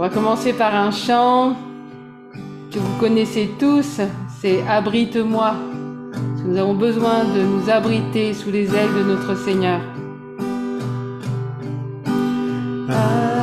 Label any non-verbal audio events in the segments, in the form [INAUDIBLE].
On va commencer par un chant que vous connaissez tous, c'est Abrite-moi. Nous avons besoin de nous abriter sous les ailes de notre Seigneur. Seigneur,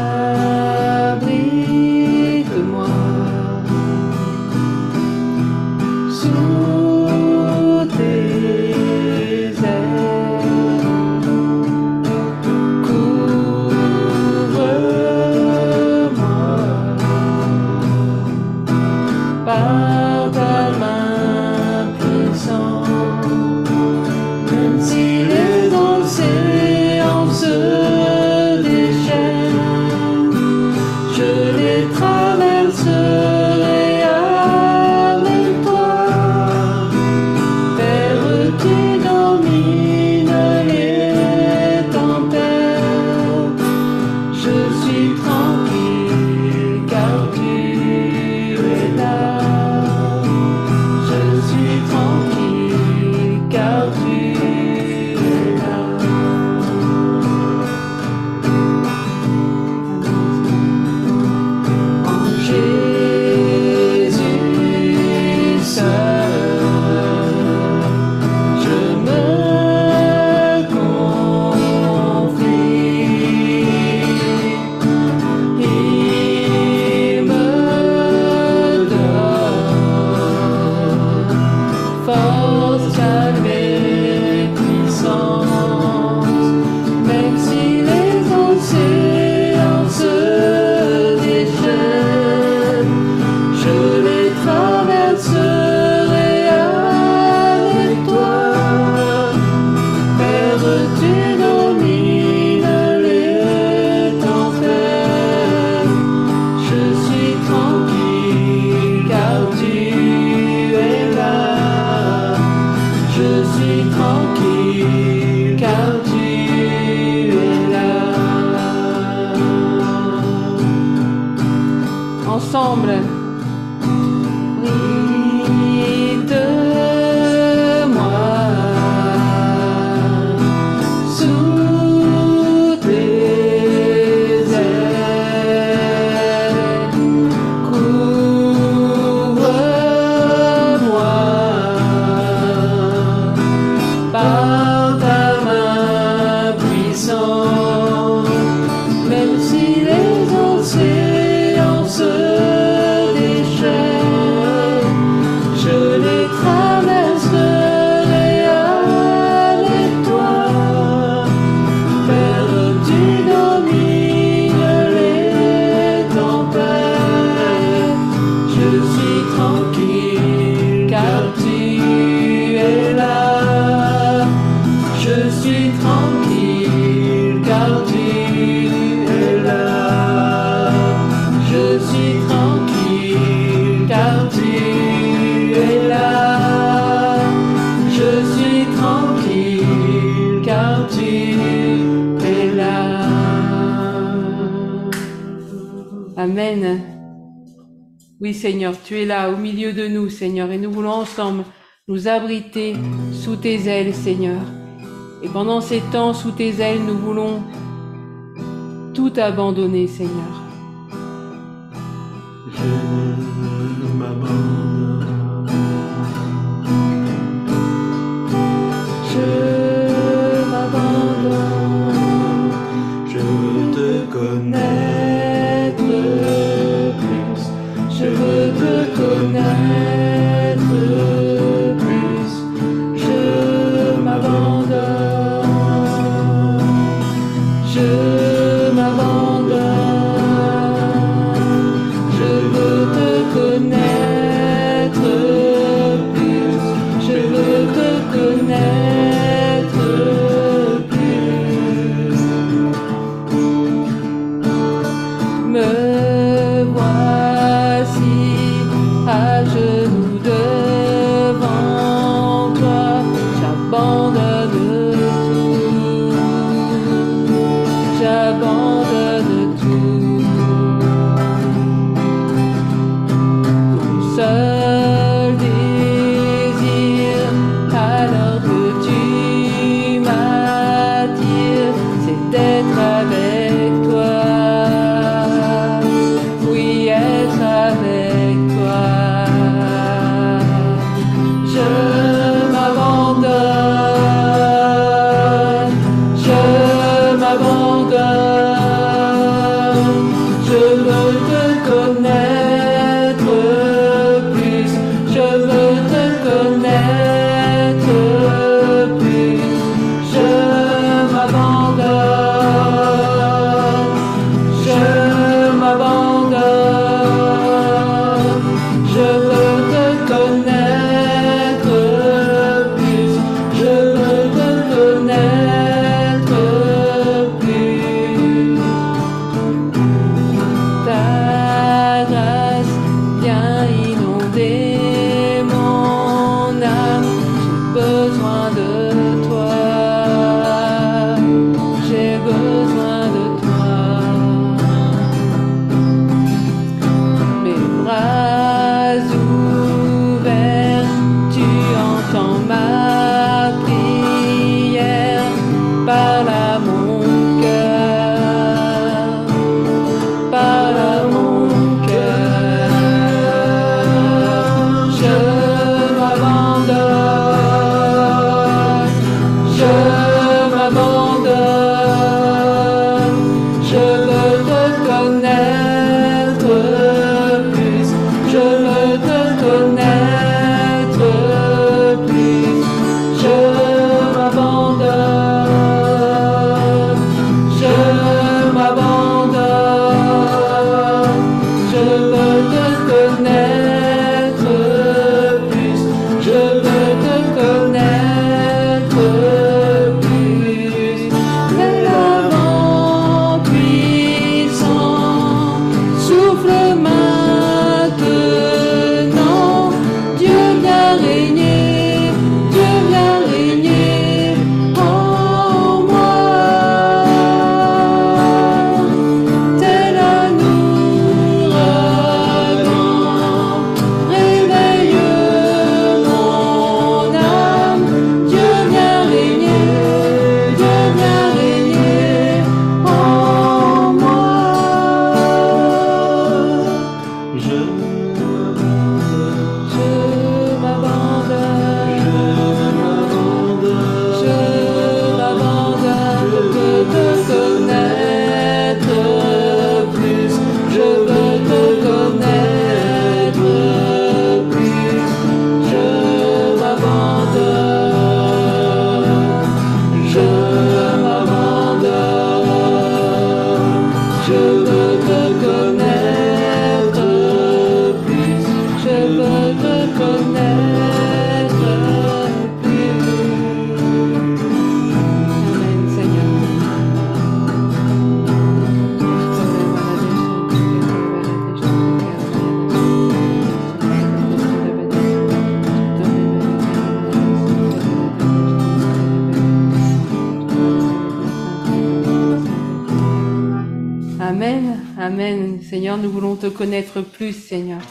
Et nous voulons ensemble nous abriter sous tes ailes, Seigneur. Et pendant ces temps, sous tes ailes, nous voulons tout abandonner, Seigneur. Connaître plus, Seigneur.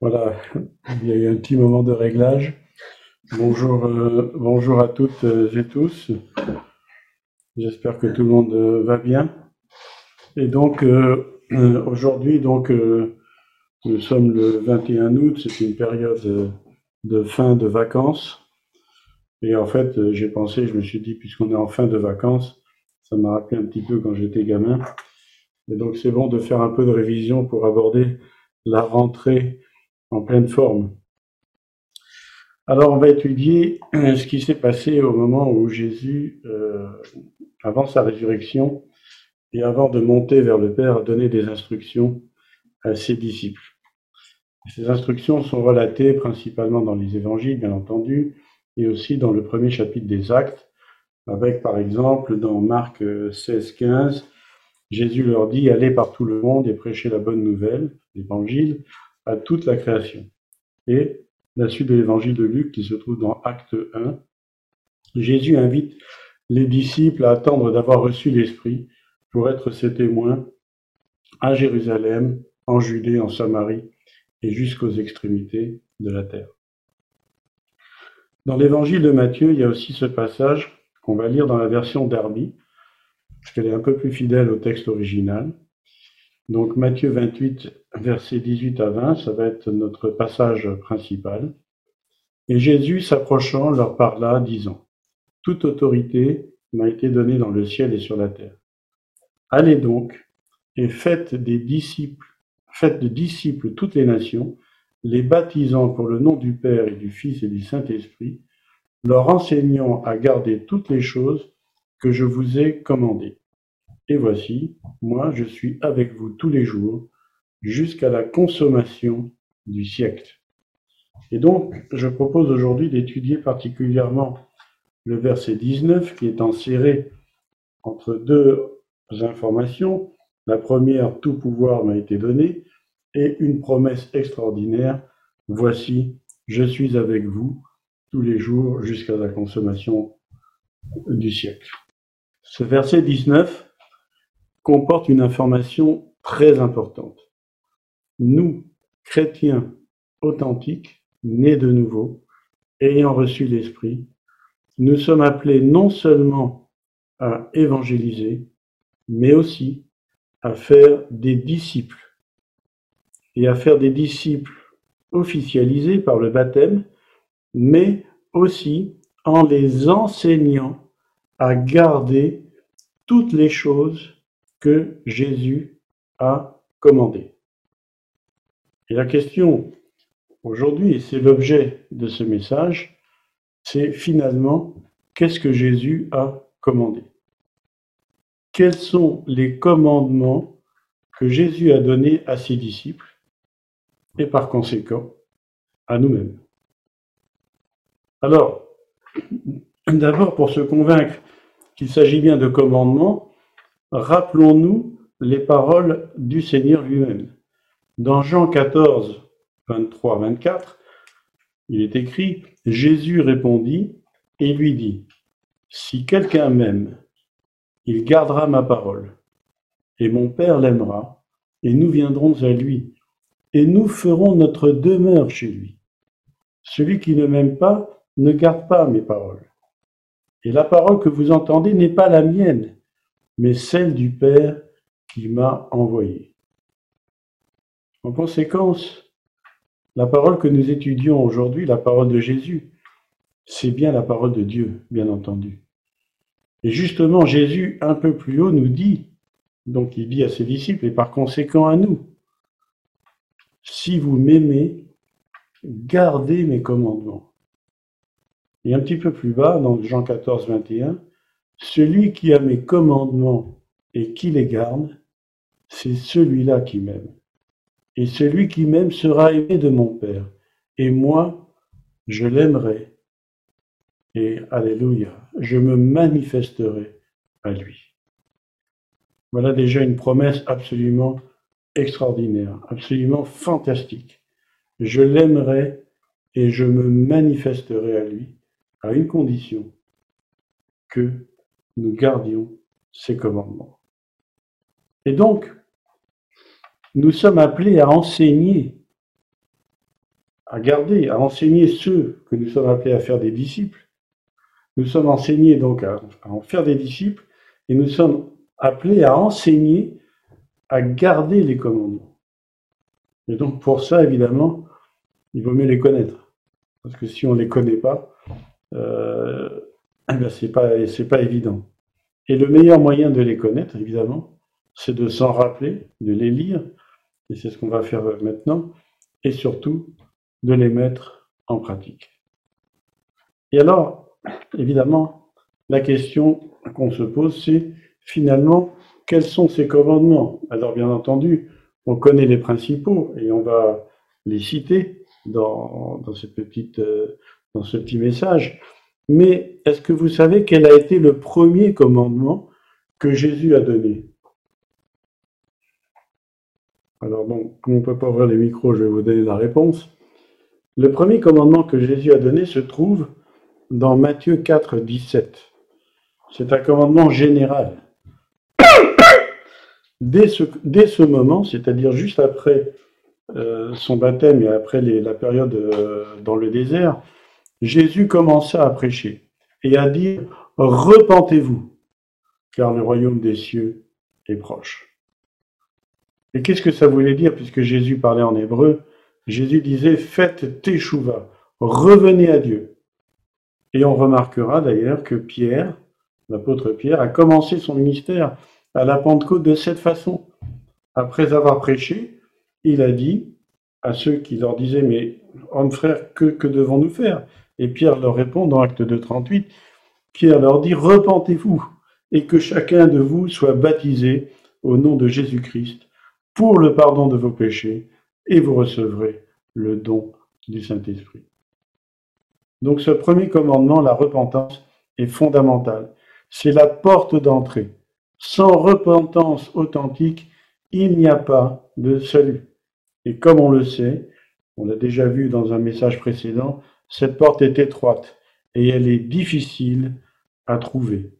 Voilà, il y a eu un petit moment de réglage. Bonjour, euh, bonjour à toutes et tous. J'espère que tout le monde euh, va bien. Et donc euh, aujourd'hui, donc nous sommes le 21 août. C'est une période de fin de vacances. Et en fait, j'ai pensé, je me suis dit, puisqu'on est en fin de vacances, ça m'a rappelé un petit peu quand j'étais gamin. Et donc c'est bon de faire un peu de révision pour aborder la rentrée en pleine forme. Alors, on va étudier euh, ce qui s'est passé au moment où Jésus, euh, avant sa résurrection et avant de monter vers le Père, a donné des instructions à ses disciples. Ces instructions sont relatées principalement dans les évangiles, bien entendu, et aussi dans le premier chapitre des Actes, avec par exemple dans Marc 16, 15, Jésus leur dit Allez par tout le monde et prêchez la bonne nouvelle, l'évangile, à toute la création. Et la suite de l'évangile de Luc qui se trouve dans Acte 1, Jésus invite les disciples à attendre d'avoir reçu l'Esprit pour être ses témoins à Jérusalem, en Judée, en Samarie et jusqu'aux extrémités de la terre. Dans l'évangile de Matthieu, il y a aussi ce passage qu'on va lire dans la version d'Arby, parce qu'elle est un peu plus fidèle au texte original. Donc Matthieu 28, versets 18 à 20, ça va être notre passage principal. Et Jésus, s'approchant, leur parla, disant, Toute autorité m'a été donnée dans le ciel et sur la terre. Allez donc, et faites des disciples, faites de disciples toutes les nations, les baptisant pour le nom du Père et du Fils et du Saint-Esprit, leur enseignant à garder toutes les choses je vous ai commandées. Et voici, moi je suis avec vous tous les jours jusqu'à la consommation du siècle. Et donc, je propose aujourd'hui d'étudier particulièrement le verset 19 qui est enserré entre deux informations. La première, tout pouvoir m'a été donné, et une promesse extraordinaire, voici, je suis avec vous tous les jours jusqu'à la consommation du siècle. Ce verset 19 comporte une information très importante. Nous, chrétiens authentiques, nés de nouveau, ayant reçu l'Esprit, nous sommes appelés non seulement à évangéliser, mais aussi à faire des disciples. Et à faire des disciples officialisés par le baptême, mais aussi en les enseignant à garder toutes les choses que Jésus a commandées. Et la question aujourd'hui, c'est l'objet de ce message, c'est finalement qu'est-ce que Jésus a commandé? Quels sont les commandements que Jésus a donnés à ses disciples et par conséquent à nous-mêmes? Alors, d'abord pour se convaincre qu'il s'agit bien de commandements, rappelons-nous les paroles du Seigneur lui-même. Dans Jean 14, 23, 24, il est écrit, Jésus répondit et lui dit, Si quelqu'un m'aime, il gardera ma parole, et mon Père l'aimera, et nous viendrons à lui, et nous ferons notre demeure chez lui. Celui qui ne m'aime pas ne garde pas mes paroles. Et la parole que vous entendez n'est pas la mienne, mais celle du Père qui m'a envoyé. En conséquence, la parole que nous étudions aujourd'hui, la parole de Jésus, c'est bien la parole de Dieu, bien entendu. Et justement, Jésus, un peu plus haut, nous dit, donc il dit à ses disciples et par conséquent à nous, si vous m'aimez, gardez mes commandements. Et un petit peu plus bas, dans Jean 14, 21, celui qui a mes commandements et qui les garde, c'est celui-là qui m'aime. Et celui qui m'aime sera aimé de mon Père. Et moi, je l'aimerai. Et Alléluia, je me manifesterai à lui. Voilà déjà une promesse absolument extraordinaire, absolument fantastique. Je l'aimerai et je me manifesterai à lui à une condition que nous gardions ses commandements. Et donc, nous sommes appelés à enseigner, à garder, à enseigner ceux que nous sommes appelés à faire des disciples. Nous sommes enseignés donc à, en faire des disciples et nous sommes appelés à enseigner, à garder les commandements. Et donc pour ça, évidemment, il vaut mieux les connaître. Parce que si on ne les connaît pas, euh, ben c'est pas, c'est pas évident. Et le meilleur moyen de les connaître, évidemment, c'est de s'en rappeler, de les lire, et c'est ce qu'on va faire maintenant, et surtout de les mettre en pratique. Et alors, évidemment, la question qu'on se pose, c'est finalement, quels sont ces commandements? Alors, bien entendu, on connaît les principaux et on va les citer dans, cette petite, euh, dans ce petit message. Mais est-ce que vous savez quel a été le premier commandement que Jésus a donné? Alors, donc, comme on ne peut pas ouvrir les micros, je vais vous donner la réponse. Le premier commandement que Jésus a donné se trouve dans Matthieu 4, 17. C'est un commandement général. Dès ce, dès ce moment, c'est-à-dire juste après euh, son baptême et après la période euh, dans le désert, Jésus commença à prêcher et à dire Repentez-vous, car le royaume des cieux est proche. Et qu'est-ce que ça voulait dire puisque Jésus parlait en hébreu? Jésus disait Faites teshuva, revenez à Dieu. Et on remarquera d'ailleurs que Pierre, l'apôtre Pierre, a commencé son ministère à la Pentecôte de cette façon, après avoir prêché, il a dit à ceux qui leur disaient, mais hommes frères, que, que devons-nous faire? Et Pierre leur répond dans Acte 2, 38, Pierre leur dit, repentez-vous et que chacun de vous soit baptisé au nom de Jésus-Christ pour le pardon de vos péchés, et vous recevrez le don du Saint-Esprit. Donc ce premier commandement, la repentance, est fondamental. C'est la porte d'entrée. Sans repentance authentique, il n'y a pas de salut. Et comme on le sait, on l'a déjà vu dans un message précédent, cette porte est étroite et elle est difficile à trouver.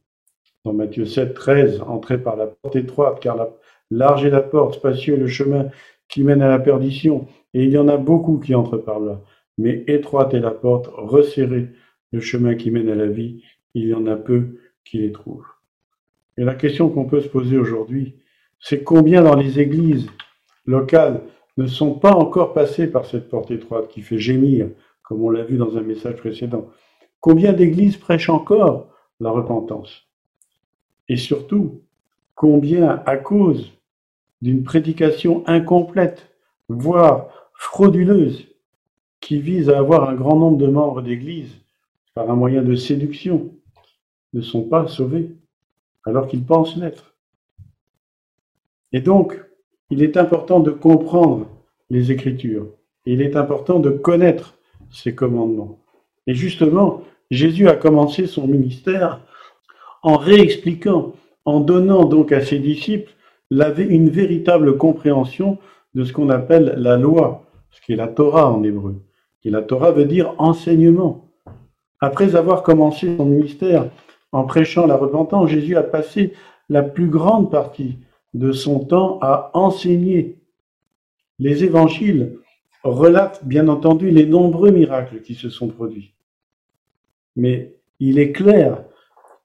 Dans Matthieu 7, 13, entrez par la porte étroite, car la, large est la porte, spacieux le chemin qui mène à la perdition, et il y en a beaucoup qui entrent par là. Mais étroite est la porte, resserrée le chemin qui mène à la vie, il y en a peu qui les trouvent. Et la question qu'on peut se poser aujourd'hui, c'est combien dans les églises locales ne sont pas encore passés par cette porte étroite qui fait gémir, comme on l'a vu dans un message précédent. Combien d'églises prêchent encore la repentance? Et surtout, combien à cause d'une prédication incomplète, voire frauduleuse, qui vise à avoir un grand nombre de membres d'Église par un moyen de séduction, ne sont pas sauvés, alors qu'ils pensent l'être. Et donc, il est important de comprendre les Écritures, il est important de connaître ces commandements. Et justement, Jésus a commencé son ministère en réexpliquant, en donnant donc à ses disciples une véritable compréhension de ce qu'on appelle la loi, ce qui est la Torah en hébreu. Et la Torah veut dire enseignement. Après avoir commencé son ministère en prêchant la repentance, Jésus a passé la plus grande partie de son temps à enseigner. Les évangiles relatent bien entendu les nombreux miracles qui se sont produits. Mais il est clair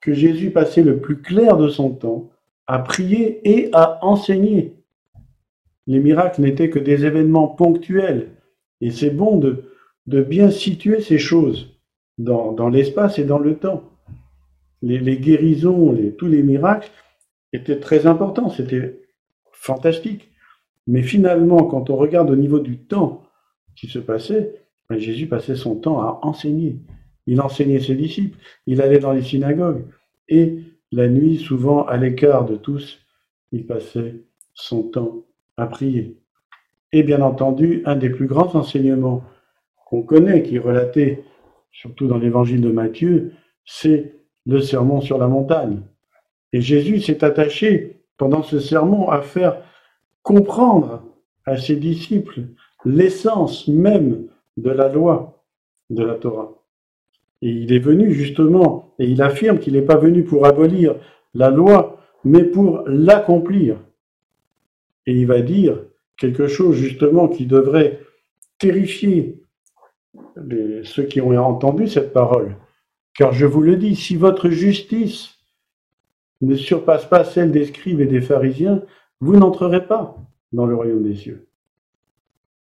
que Jésus passait le plus clair de son temps à prier et à enseigner. Les miracles n'étaient que des événements ponctuels, et c'est bon de, de bien situer ces choses dans, l'espace et dans le temps. Les, guérisons, tous les miracles étaient très importants, c'était fantastique. Mais finalement, quand on regarde au niveau du temps se passait, Jésus passait son temps à enseigner. Il enseignait ses disciples, il allait dans les synagogues, et la nuit, souvent à l'écart de tous, il passait son temps à prier. Et bien entendu, un des plus grands enseignements qu'on connaît, qui est relaté surtout dans l'évangile de Matthieu, c'est le sermon sur la montagne. Et Jésus s'est attaché pendant ce sermon à faire comprendre à ses disciples l'essence même de la loi de la Torah. Et il est venu justement, et il affirme qu'il n'est pas venu pour abolir la loi, mais pour l'accomplir. Et il va dire quelque chose justement qui devrait terrifier ceux qui ont entendu cette parole. Car je vous le dis, si votre justice ne surpasse pas celle des scribes et des pharisiens, vous n'entrerez pas dans le royaume des cieux.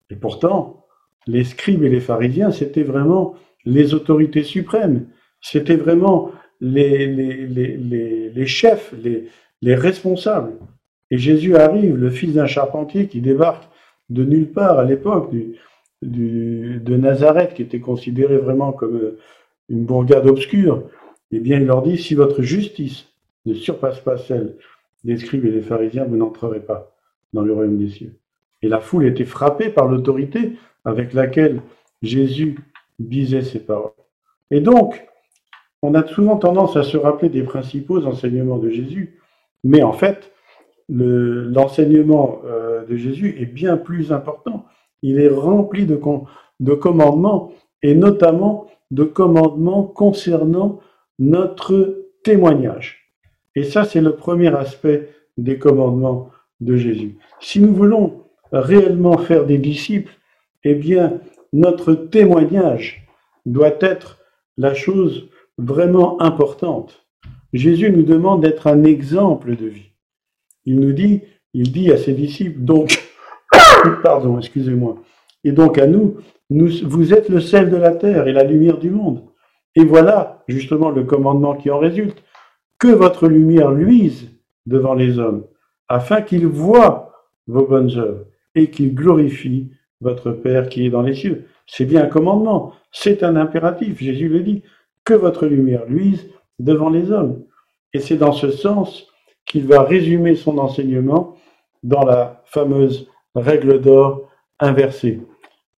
Et pourtant, les scribes et les pharisiens, c'était vraiment les autorités suprêmes, c'était vraiment les, chefs, les, responsables. Et Jésus arrive, le fils d'un charpentier qui débarque de nulle part à l'époque de Nazareth, qui était considéré vraiment comme une bourgade obscure. Eh bien, il leur dit, si votre justice ne surpasse pas celle des scribes et des pharisiens, vous n'entrerez pas dans le royaume des cieux. Et la foule était frappée par l'autorité avec laquelle Jésus disait ces paroles. Et donc, on a souvent tendance à se rappeler des principaux enseignements de Jésus, mais en fait, l'enseignement euh, de Jésus est bien plus important. Il est rempli de, de commandements, et notamment de commandements concernant notre témoignage. Et ça, c'est le premier aspect des commandements de Jésus. Si nous voulons réellement faire des disciples, eh bien, notre témoignage doit être la chose vraiment importante. Jésus nous demande d'être un exemple de vie. Il nous dit, il dit à ses disciples, donc, [COUGHS] pardon, excusez-moi, et donc à nous, vous êtes le sel de la terre et la lumière du monde. Et voilà justement le commandement qui en résulte, que votre lumière luise devant les hommes, afin qu'ils voient vos bonnes œuvres et qu'il glorifie votre Père qui est dans les cieux. C'est bien un commandement, c'est un impératif, Jésus le dit, que votre lumière luise devant les hommes. Et c'est dans ce sens qu'il va résumer son enseignement dans la fameuse règle d'or inversée.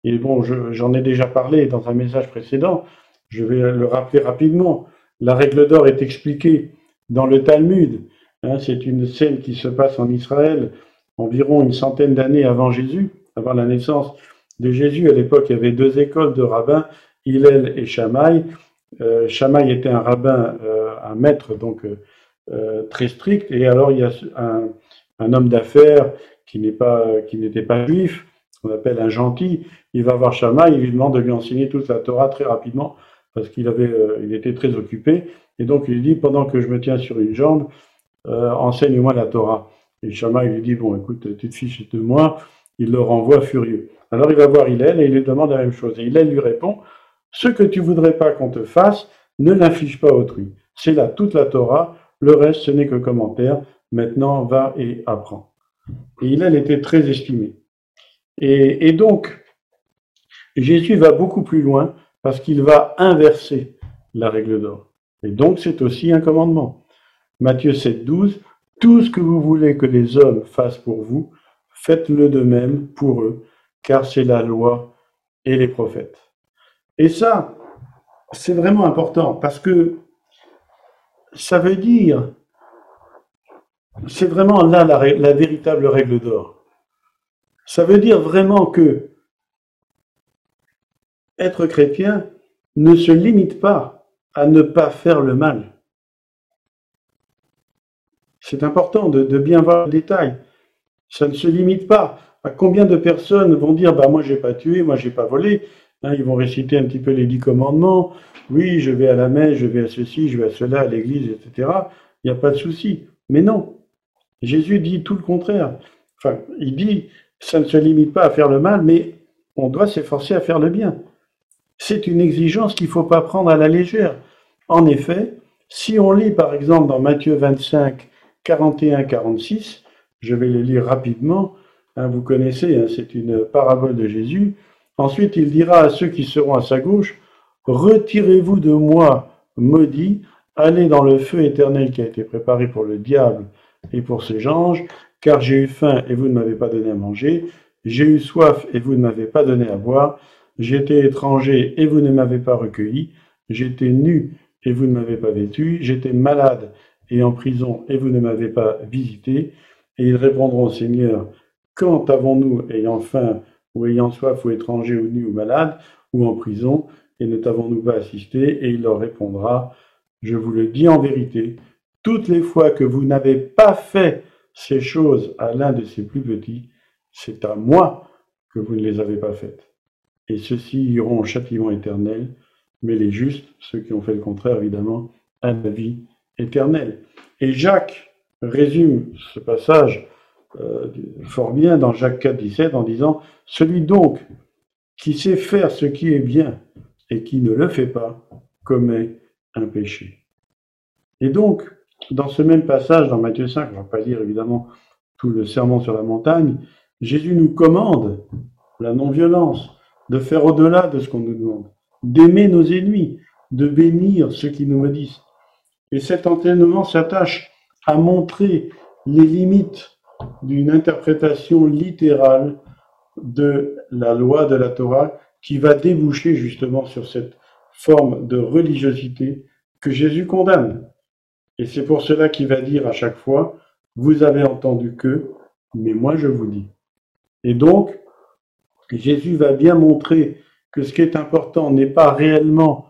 Et bon, j'en ai déjà parlé dans un message précédent, je vais le rappeler rapidement. La règle d'or est expliquée dans le Talmud. Hein, c'est une scène qui se passe en Israël environ une centaine d'années avant Jésus, avant la naissance de Jésus. À l'époque, il y avait deux écoles de rabbins, Hillel et Shammai. Euh, Shammai était un rabbin, euh, un maître donc euh, très strict, et alors il y a un, un homme d'affaires qui n'est pas qui n'était pas juif, qu'on appelle un gentil. Il va voir Shammai, il lui demande de lui enseigner toute la Torah très rapidement parce qu'il avait, il était très occupé, et donc il dit pendant que je me tiens sur une jambe, enseigne-moi la Torah. Et Shammai lui dit bon, écoute, tu te fiches de moi. Il le renvoie furieux. Alors il va voir Hillel et il lui demande la même chose. Et Hillel lui répond Ce que tu voudrais pas qu'on te fasse, ne l'inflige pas autrui. C'est là toute la Torah, le reste ce n'est que commentaire. Maintenant, va et apprends. Et Hillel était très estimé. Et, donc, Jésus va beaucoup plus loin parce qu'il va inverser la règle d'or. Et donc, c'est aussi un commandement. Matthieu 7, 12, Tout ce que vous voulez que les hommes fassent pour vous, faites-le de même pour eux, car c'est la loi et les prophètes. Et ça, c'est vraiment important parce que ça veut dire, c'est vraiment là la, véritable règle d'or. Ça veut dire vraiment que être chrétien ne se limite pas à ne pas faire le mal. C'est important de, bien voir le détail. Ça ne se limite pas à combien de personnes vont dire bah moi j'ai pas tué, moi j'ai pas volé. Hein, ils vont réciter un petit peu les dix commandements. Oui, je vais à la messe, je vais à ceci, je vais à cela, à l'église, etc. Il n'y a pas de souci. Mais non. Jésus dit tout le contraire. Enfin, il dit ça ne se limite pas à faire le mal, mais on doit s'efforcer à faire le bien. C'est une exigence qu'il ne faut pas prendre à la légère. En effet, si on lit par exemple dans Matthieu 25, 41, 46, je vais les lire rapidement. Hein, vous connaissez, hein, c'est une parabole de Jésus. Ensuite, il dira à ceux qui seront à sa gauche, Retirez-vous de moi, maudit, allez dans le feu éternel qui a été préparé pour le diable et pour ses anges, car j'ai eu faim et vous ne m'avez pas donné à manger, j'ai eu soif et vous ne m'avez pas donné à boire, j'étais étranger et vous ne m'avez pas recueilli, j'étais nu et vous ne m'avez pas vêtu, j'étais malade et en prison et vous ne m'avez pas visité, et ils répondront, Seigneur, quand avons-nous, ayant faim, ou ayant soif, ou étranger, ou nu, ou malade, ou en prison, et ne t'avons-nous pas assisté? Et il leur répondra, Je vous le dis en vérité, toutes les fois que vous n'avez pas fait ces choses à l'un de ces plus petits, c'est à moi que vous ne les avez pas faites. Et ceux-ci iront au châtiment éternel, mais les justes, ceux qui ont fait le contraire évidemment, à la vie Et Jacques résume ce passage euh, fort bien dans Jacques 4, 17 en disant Celui donc qui sait faire ce qui est bien et qui ne le fait pas commet un péché. Et donc, dans ce même passage, dans Matthieu 5, on ne va pas lire évidemment tout le serment sur la montagne, Jésus nous commande la non-violence, de faire au-delà de ce qu'on nous demande, d'aimer nos ennemis, de bénir ceux qui nous maudissent. Et cet entraînement s'attache à montrer les limites d'une interprétation littérale de la loi de la Torah qui va déboucher justement sur cette forme de religiosité que Jésus condamne. Et c'est pour cela qu'il va dire à chaque fois, vous avez entendu que, mais moi je vous dis. Et donc, Jésus va bien montrer que ce qui est important n'est pas réellement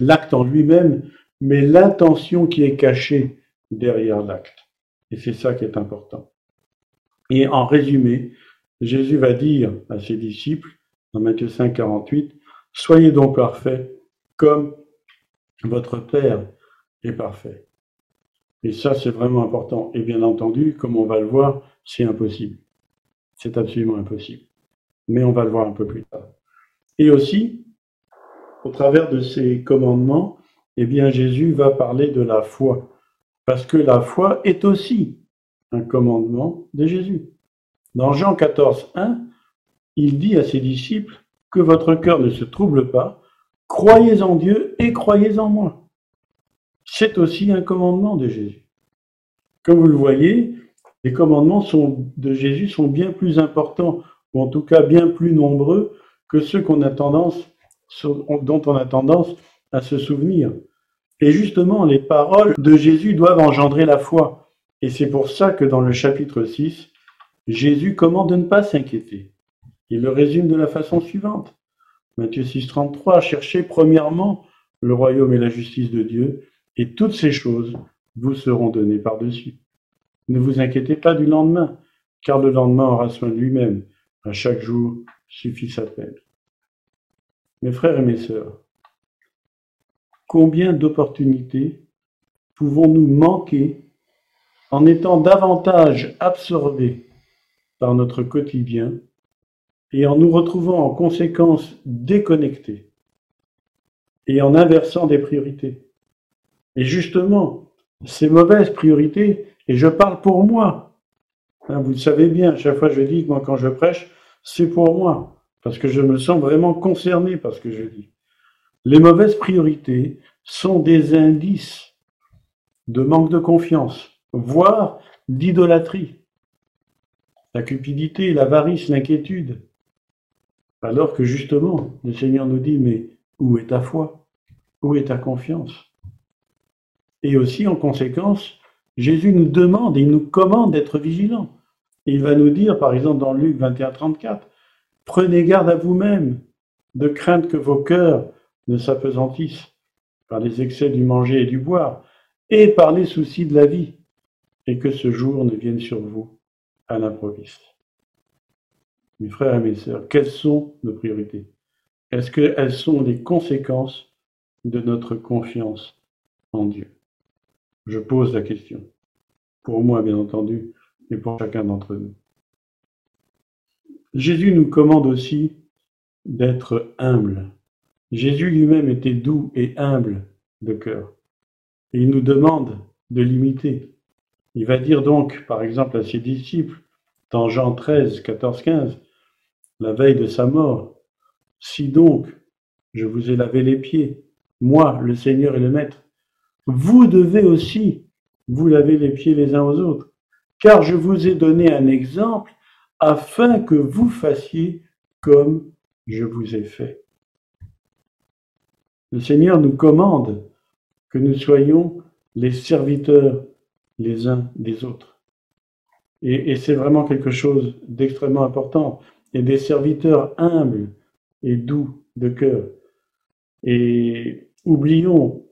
l'acte en lui-même, mais l'intention qui est cachée derrière l'acte. Et c'est ça qui est important. Et en résumé, Jésus va dire à ses disciples, dans Matthieu 5, 48, Soyez donc parfaits comme votre Père est parfait. Et ça, c'est vraiment important. Et bien entendu, comme on va le voir, c'est impossible. C'est absolument impossible. Mais on va le voir un peu plus tard. Et aussi, au travers de ces commandements, eh Jésus va parler de la foi. Parce que la foi est aussi un commandement de Jésus. Dans Jean 14, 1, il dit à ses disciples que votre cœur ne se trouble pas, croyez en Dieu et croyez en moi. C'est aussi un commandement de Jésus. Comme vous le voyez, les commandements de Jésus sont bien plus importants, ou en tout cas bien plus nombreux, que ceux qu'on a tendance, dont on a tendance à se souvenir. Et justement, les paroles de Jésus doivent engendrer la foi. Et c'est pour ça que dans le chapitre 6, Jésus commande de ne pas s'inquiéter. Il le résume de la façon suivante. Matthieu 6, 33, cherchez premièrement le royaume et la justice de Dieu, et toutes ces choses vous seront données par-dessus. Ne vous inquiétez pas du lendemain, car le lendemain aura soin de lui-même. À chaque jour suffit sa peine. Mes frères et mes sœurs, combien d'opportunités pouvons-nous manquer en étant davantage absorbés par notre quotidien et en nous retrouvant en conséquence déconnectés et en inversant des priorités? Et justement, ces mauvaises priorités, et je parle pour moi, hein, vous le savez bien, chaque fois je dis, moi quand je prêche, c'est pour moi, parce que je me sens vraiment concerné par ce que je dis. Les mauvaises priorités sont des indices de manque de confiance, voire d'idolâtrie. La cupidité, l'avarice, l'inquiétude. Alors que justement, le Seigneur nous dit, mais où est ta foi? Où est ta confiance? Et aussi, en conséquence, Jésus nous demande il nous commande d'être vigilants. il va nous dire, par exemple, dans Luc 21, 34, Prenez garde à vous-même, de crainte que vos cœurs ne s'apesantissent par les excès du manger et du boire, et par les soucis de la vie, et que ce jour ne vienne sur vous à l'improviste. Mes frères et mes sœurs, quelles sont nos priorités? Est-ce qu'elles sont les conséquences de notre confiance en Dieu? Je pose la question. Pour moi, bien entendu, et pour chacun d'entre nous. Jésus nous commande aussi d'être humble. Jésus lui-même était doux et humble de cœur. Et il nous demande de l'imiter. Il va dire donc, par exemple, à ses disciples, dans Jean 13, 14, 15, la veille de sa mort, Si donc je vous ai lavé les pieds, moi, le Seigneur et le Maître, vous devez aussi vous laver les pieds les uns aux autres, car je vous ai donné un exemple afin que vous fassiez comme je vous ai fait. Le Seigneur nous commande que nous soyons les serviteurs les uns des autres. Et, c'est vraiment quelque chose d'extrêmement important. Et des serviteurs humbles et doux de cœur. Et oublions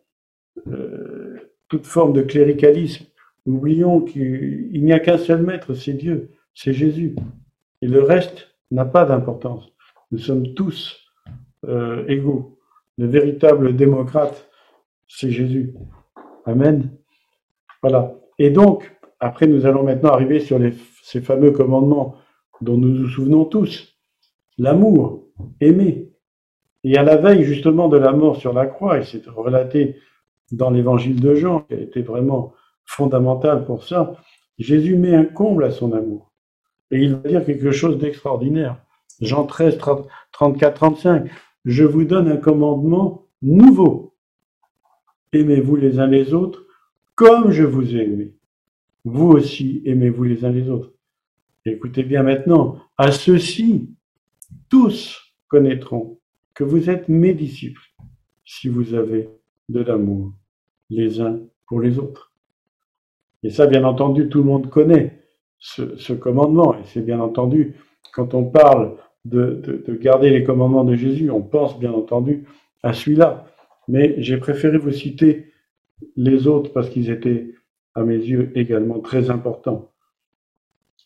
euh, toute forme de cléricalisme. Oublions qu'il n'y a qu'un seul maître, c'est Dieu, c'est Jésus. Et le reste n'a pas d'importance. Nous sommes tous euh, égaux. Le véritable démocrate, c'est Jésus. Amen. Voilà. Et donc, après, nous allons maintenant arriver sur ces fameux commandements dont nous nous souvenons tous. L'amour, aimer. Et à la veille justement de la mort sur la croix, et c'est relaté dans l'évangile de Jean, qui a été vraiment fondamental pour ça, Jésus met un comble à son amour. Et il va dire quelque chose d'extraordinaire. Jean 13, 34, 35. Je vous donne un commandement nouveau. Aimez-vous les uns les autres comme je vous ai aimé. Vous aussi aimez-vous les uns les autres. Écoutez bien maintenant, à ceux-ci, tous connaîtront que vous êtes mes disciples si vous avez de l'amour les uns pour les autres. Et ça, bien entendu, tout le monde connaît ce, commandement. Et c'est bien entendu, quand on parle de, de, garder les commandements de Jésus, on pense bien entendu à celui-là. Mais j'ai préféré vous citer les autres parce qu'ils étaient, à mes yeux, également très importants.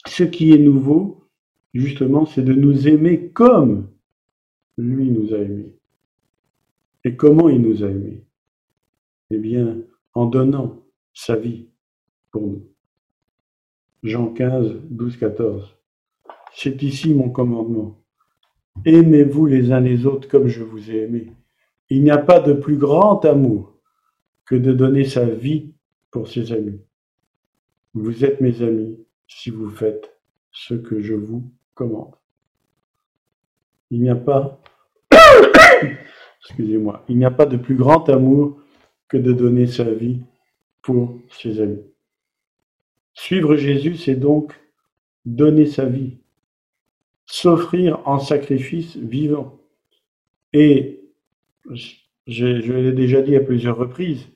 Ce qui est nouveau, justement, c'est de nous aimer comme lui nous a aimés. Et comment il nous a aimés? Eh bien, en donnant sa vie pour nous. Jean 15, 12, 14. C'est ici mon commandement. Aimez-vous les uns les autres comme je vous ai aimé. Il n'y a pas de plus grand amour que de donner sa vie pour ses amis. Vous êtes mes amis si vous faites ce que je vous commande. Il n'y a pas, [COUGHS] excusez-moi, il n'y a pas de plus grand amour que de donner sa vie pour ses amis. Suivre Jésus, c'est donc donner sa vie, s'offrir en sacrifice vivant. Et je, l'ai déjà dit à plusieurs reprises,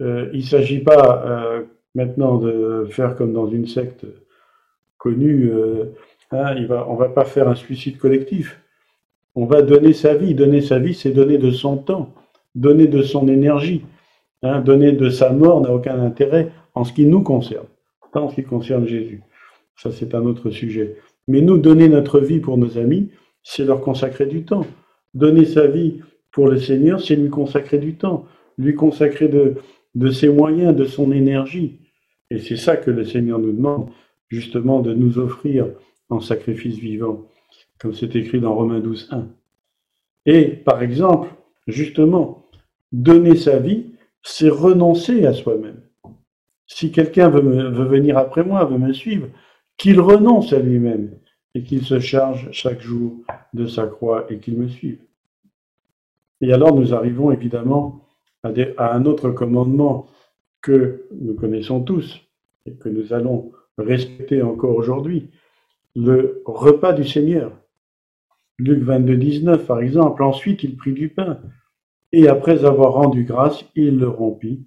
euh, il ne s'agit pas euh, maintenant de faire comme dans une secte connue, euh, hein, on ne va pas faire un suicide collectif. On va donner sa vie. Donner sa vie, c'est donner de son temps, donner de son énergie. Hein, donner de sa mort n'a aucun intérêt en ce qui nous concerne, ce qui concerne Jésus. Ça, c'est un autre sujet. Mais nous, donner notre vie pour nos amis, c'est leur consacrer du temps. Donner sa vie pour le Seigneur, c'est lui consacrer du temps, lui consacrer de, de ses moyens, de son énergie. Et c'est ça que le Seigneur nous demande, justement, de nous offrir en sacrifice vivant, comme c'est écrit dans Romains 12, 1. Et, par exemple, justement, donner sa vie, c'est renoncer à soi-même. Si quelqu'un veut, venir après moi, veut me suivre, qu'il renonce à lui-même et qu'il se charge chaque jour de sa croix et qu'il me suive. Et alors nous arrivons évidemment à, à, un autre commandement que nous connaissons tous et que nous allons respecter encore aujourd'hui, le repas du Seigneur. Luc 22, 19 par exemple, ensuite il prit du pain et après avoir rendu grâce, il le rompit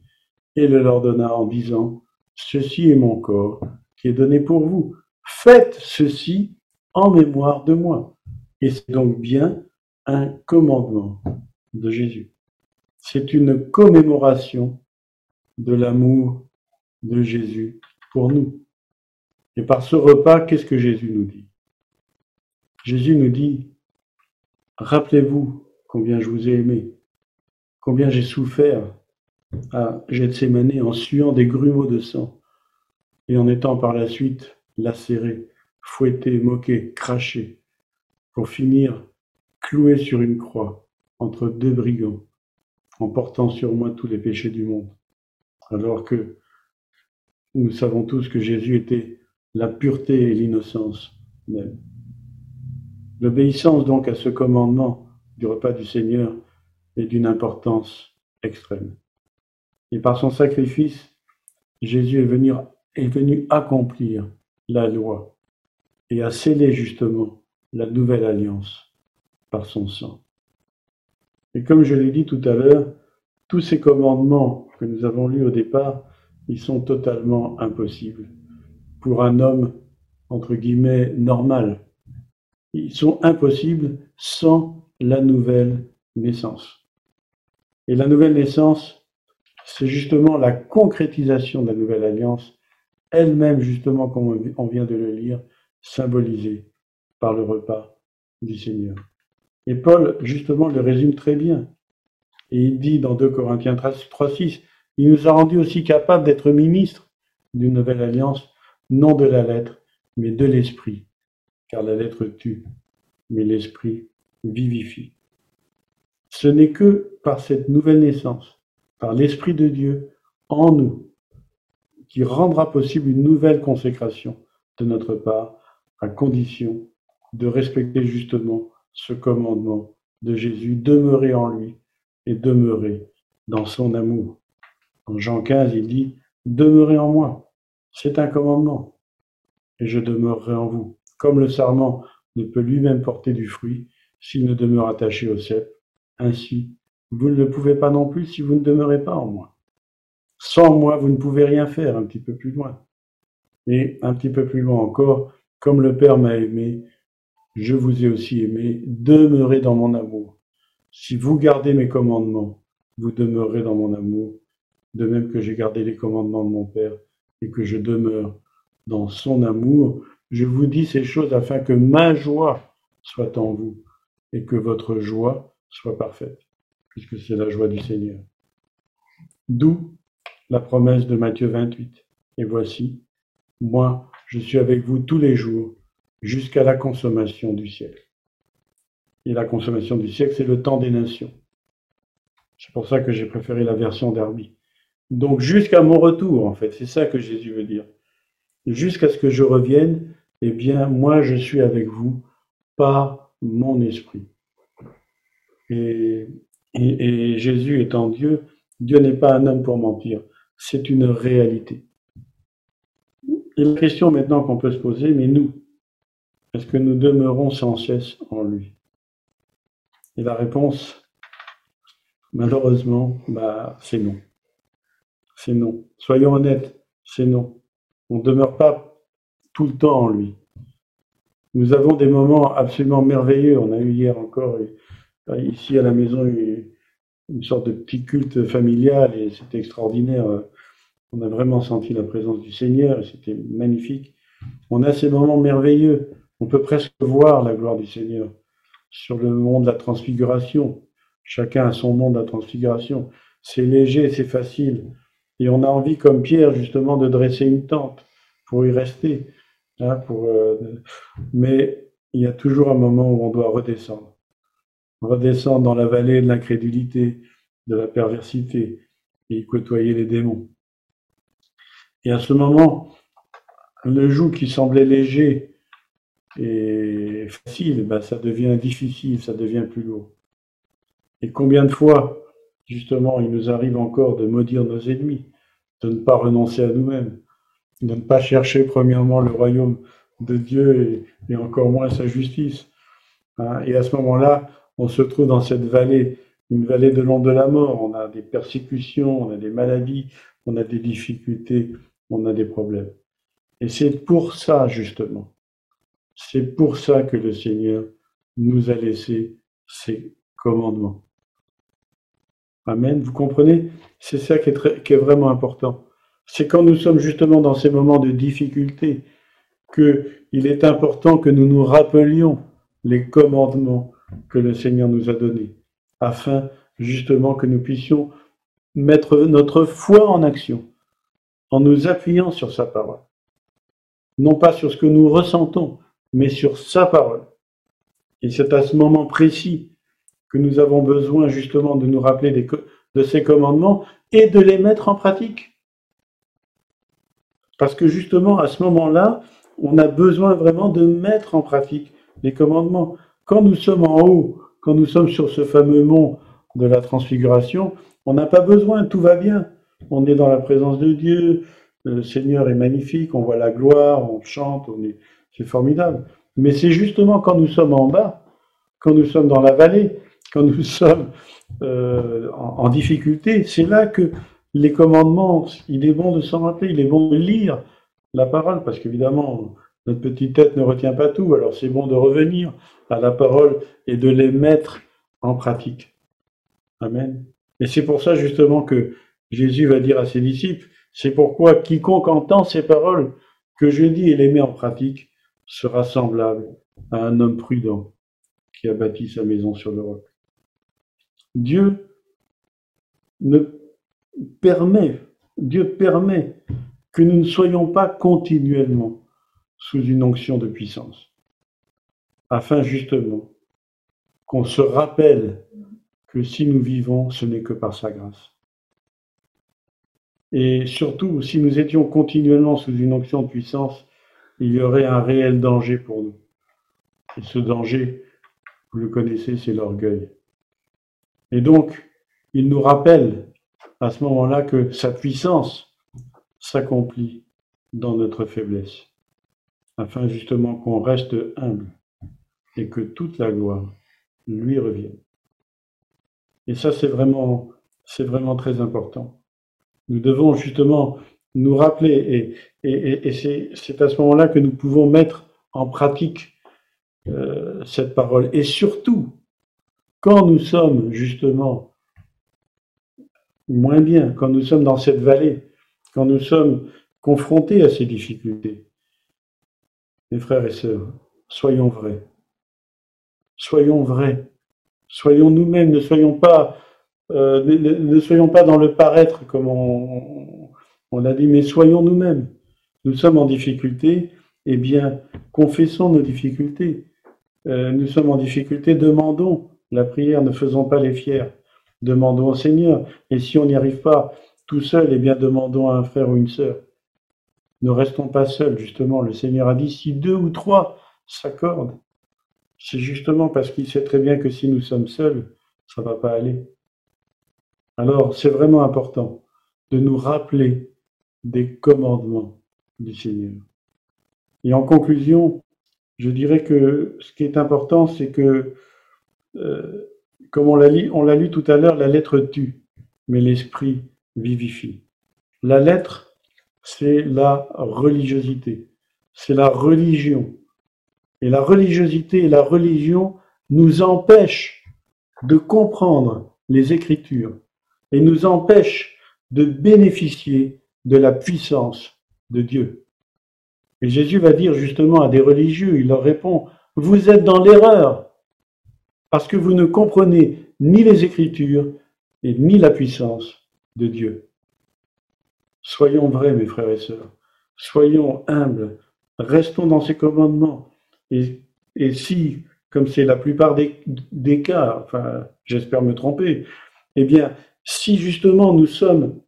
et le leur donna en disant, Ceci est mon corps qui est donné pour vous. Faites ceci en mémoire de moi. Et c'est donc bien un commandement de Jésus. C'est une commémoration de l'amour de Jésus pour nous. Et par ce repas, qu'est-ce que Jésus nous dit? Jésus nous dit, rappelez-vous combien je vous ai aimé, combien j'ai souffert à Gethsemane en suant des grumeaux de sang et en étant par la suite lacéré, fouetté, moqué, craché, pour finir cloué sur une croix entre deux brigands, en portant sur moi tous les péchés du monde. Alors que nous savons tous que Jésus était la pureté et l'innocence même. L'obéissance donc à ce commandement du repas du Seigneur et d'une importance extrême. Et par son sacrifice, Jésus est venu, accomplir la loi et a scellé justement la nouvelle alliance par son sang. Et comme je l'ai dit tout à l'heure, tous ces commandements que nous avons lus au départ, ils sont totalement impossibles pour un homme, entre guillemets, normal. Ils sont impossibles sans la nouvelle naissance. Et la nouvelle naissance, c'est justement la concrétisation de la nouvelle alliance, elle-même, justement, comme on vient de le lire, symbolisée par le repas du Seigneur. Et Paul, justement, le résume très bien. Et il dit dans 2 Corinthiens 3.6, il nous a rendus aussi capables d'être ministres d'une nouvelle alliance, non de la lettre, mais de l'esprit. Car la lettre tue, mais l'esprit vivifie. Ce n'est que par cette nouvelle naissance, par l'Esprit de Dieu en nous, qui rendra possible une nouvelle consécration de notre part, à condition de respecter justement ce commandement de Jésus, demeurer en lui et demeurer dans son amour. En Jean 15, il dit, demeurez en moi. C'est un commandement. Et je demeurerai en vous. Comme le sarment ne peut lui-même porter du fruit s'il ne demeure attaché au cep, ainsi, vous ne le pouvez pas non plus si vous ne demeurez pas en moi. Sans moi, vous ne pouvez rien faire, un petit peu plus loin. Et un petit peu plus loin encore, comme le Père m'a aimé, je vous ai aussi aimé, demeurez dans mon amour. Si vous gardez mes commandements, vous demeurez dans mon amour, de même que j'ai gardé les commandements de mon Père et que je demeure dans son amour. Je vous dis ces choses afin que ma joie soit en vous et que votre joie soit parfaite, puisque c'est la joie du Seigneur. D'où la promesse de Matthieu 28. Et voici, moi, je suis avec vous tous les jours jusqu'à la consommation du siècle. Et la consommation du siècle, c'est le temps des nations. C'est pour ça que j'ai préféré la version d'Arby. Donc jusqu'à mon retour, en fait, c'est ça que Jésus veut dire. Jusqu'à ce que je revienne, eh bien, moi, je suis avec vous par mon esprit. Et, et Jésus étant Dieu, Dieu n'est pas un homme pour mentir, c'est une réalité. Et la question maintenant qu'on peut se poser, mais nous, est-ce que nous demeurons sans cesse en lui? Et la réponse, malheureusement, bah, c'est non. C'est non. Soyons honnêtes, c'est non. On ne demeure pas tout le temps en lui. Nous avons des moments absolument merveilleux. On a eu hier encore, ici à la maison, une sorte de petit culte familial et c'était extraordinaire. On a vraiment senti la présence du Seigneur et c'était magnifique. On a ces moments merveilleux. On peut presque voir la gloire du Seigneur sur le monde de la transfiguration. Chacun a son monde de la transfiguration. C'est léger, c'est facile. Et on a envie, comme Pierre, justement, de dresser une tente pour y rester. Hein, euh, mais il y a toujours un moment où on doit redescendre. Redescendre dans la vallée de l'incrédulité, de la perversité, et côtoyer les démons. Et à ce moment, le joug qui semblait léger et facile, ben ça devient difficile, ça devient plus lourd. Et combien de fois, justement, il nous arrive encore de maudire nos ennemis, de ne pas renoncer à nous-mêmes, de ne pas chercher premièrement le royaume de Dieu et, encore moins sa justice. Hein. Et à ce moment-là, on se trouve dans cette vallée, une vallée de l'ombre de la mort. On a des persécutions, on a des maladies, on a des difficultés, on a des problèmes. Et c'est pour ça, justement, c'est pour ça que le Seigneur nous a laissé ses commandements. Amen. Vous comprenez? C'est ça qui est, vraiment important. C'est quand nous sommes justement dans ces moments de difficulté qu'il est important que nous nous rappelions les commandements que le Seigneur nous a donnés, afin justement que nous puissions mettre notre foi en action en nous appuyant sur sa parole. Non pas sur ce que nous ressentons, mais sur sa parole. Et c'est à ce moment précis que nous avons besoin justement de nous rappeler de ces commandements et de les mettre en pratique. Parce que justement, à ce moment-là, on a besoin vraiment de mettre en pratique les commandements. Quand nous sommes en haut, quand nous sommes sur ce fameux mont de la transfiguration, on n'a pas besoin, tout va bien. On est dans la présence de Dieu, le Seigneur est magnifique, on voit la gloire, on chante, on est, c'est formidable. Mais c'est justement quand nous sommes en bas, quand nous sommes dans la vallée, quand nous [LAUGHS] sommes euh, en, en, difficulté, c'est là que les commandements, il est bon de s'en rappeler, il est bon de lire la parole, parce qu'évidemment, notre petite tête ne retient pas tout, alors c'est bon de revenir à la parole et de les mettre en pratique. Amen. Et c'est pour ça justement que Jésus va dire à ses disciples, c'est pourquoi quiconque entend ces paroles que je dis et les met en pratique sera semblable à un homme prudent qui a bâti sa maison sur le roc. Dieu ne permet, Dieu permet que nous ne soyons pas continuellement sous une onction de puissance, afin justement qu'on se rappelle que si nous vivons, ce n'est que par sa grâce. Et surtout, si nous étions continuellement sous une onction de puissance, il y aurait un réel danger pour nous. Et ce danger, vous le connaissez, c'est l'orgueil. Et donc, il nous rappelle à ce moment-là que sa puissance s'accomplit dans notre faiblesse, afin justement qu'on reste humble et que toute la gloire lui revienne. Et ça, c'est vraiment, très important. Nous devons justement nous rappeler, et, c'est à ce moment-là que nous pouvons mettre en pratique euh, cette parole. Et surtout, quand nous sommes justement moins bien, quand nous sommes dans cette vallée, quand nous sommes confrontés à ces difficultés, mes frères et sœurs, soyons vrais. Soyons vrais. Soyons nous-mêmes, ne soyons pas euh, dans le paraître comme on, l'a dit, mais soyons nous-mêmes. Nous sommes en difficulté, eh bien, confessons nos difficultés. Euh, nous sommes en difficulté, demandons la prière, ne faisons pas les fiers. Demandons au Seigneur. Et si on n'y arrive pas, tout seul, eh bien demandons à un frère ou une sœur. Ne restons pas seuls, justement. Le Seigneur a dit, si deux ou trois s'accordent, c'est justement parce qu'il sait très bien que si nous sommes seuls, ça ne va pas aller. Alors, c'est vraiment important de nous rappeler des commandements du Seigneur. Et en conclusion, je dirais que ce qui est important, c'est que, euh, comme on l'a lu, on l'a lu tout à l'heure, la lettre tue, mais l'esprit vivifie. La lettre, c'est la religiosité, c'est la religion. Et la religiosité et la religion nous empêchent de comprendre les Écritures et nous empêchent de bénéficier de la puissance de Dieu. Et Jésus va dire justement à des religieux, il leur répond, vous êtes dans l'erreur, parce que vous ne comprenez ni les Écritures et ni la puissance de Dieu. Soyons vrais, mes frères et sœurs, soyons humbles, restons dans ses commandements. Et, si, comme c'est la plupart des, des cas, enfin, j'espère me tromper, eh bien, si justement nous sommes,